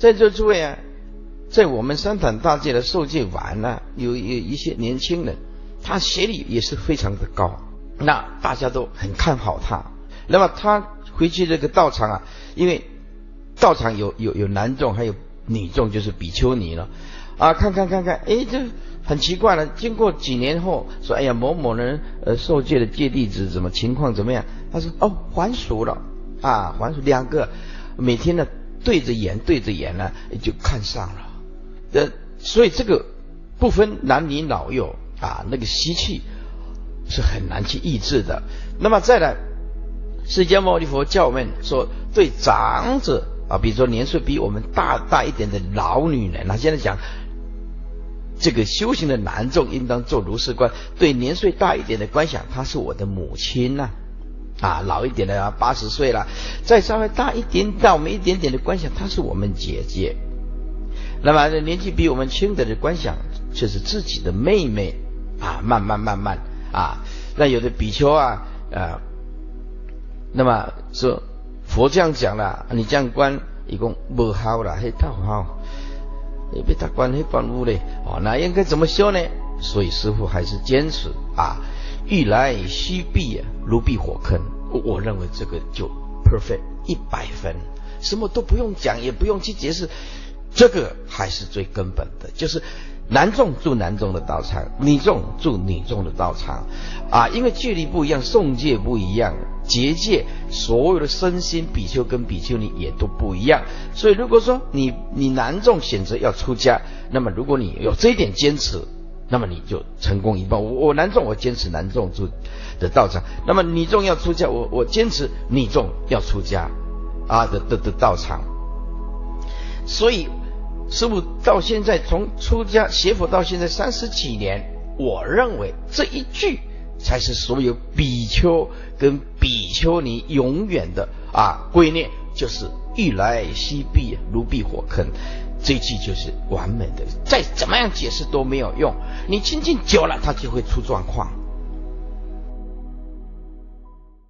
在座诸位啊，在我们三坛大戒的受戒完了，有有一些年轻人，他学历也是非常的高，那大家都很看好他。那么他回去这个道场啊，因为道场有有有男众，还有女众，就是比丘尼了啊，看看看看，哎，这很奇怪了。经过几年后，说，哎呀，某某人呃受戒的戒弟子怎么情况怎么样？他说，哦，还俗了啊，还俗，两个每天呢对着眼对着眼呢就看上了，呃，所以这个不分男女老幼啊，那个习气是很难去抑制的。那么再来。释迦牟尼佛教我们说，对长者啊，比如说年岁比我们大大一点的老女人，他现在讲这个修行的男众应当做如是观，对年岁大一点的观想，她是我的母亲呐，啊老一点的啊，八十岁了，再稍微大一点到我们一点点的观想，她是我们姐姐。那么年纪比我们轻的的观想，却是自己的妹妹啊，慢慢慢慢啊，那有的比丘啊，啊。那么说佛这样讲了，你这样观一共不好了，嘿，太好，你别他观黑观雾嘞，哦，那应该怎么修呢？所以师傅还是坚持啊，欲来须避，如避火坑。我认为这个就 perfect 一百分，什么都不用讲，也不用去解释，这个还是最根本的，就是。男众住男众的道场，女众住女众的道场，啊，因为距离不一样，诵戒不一样，结界所有的身心比丘跟比丘尼也都不一样，所以如果说你你男众选择要出家，那么如果你有这一点坚持，那么你就成功一半。我我男众我坚持男众住的道场，那么女众要出家，我我坚持女众要出家，啊的的的道场，所以。师父到现在从出家学佛到现在三十几年，我认为这一句才是所有比丘跟比丘尼永远的啊观念，就是欲来西避，如避火坑。这一句就是完美的，再怎么样解释都没有用。你亲近久了，它就会出状况。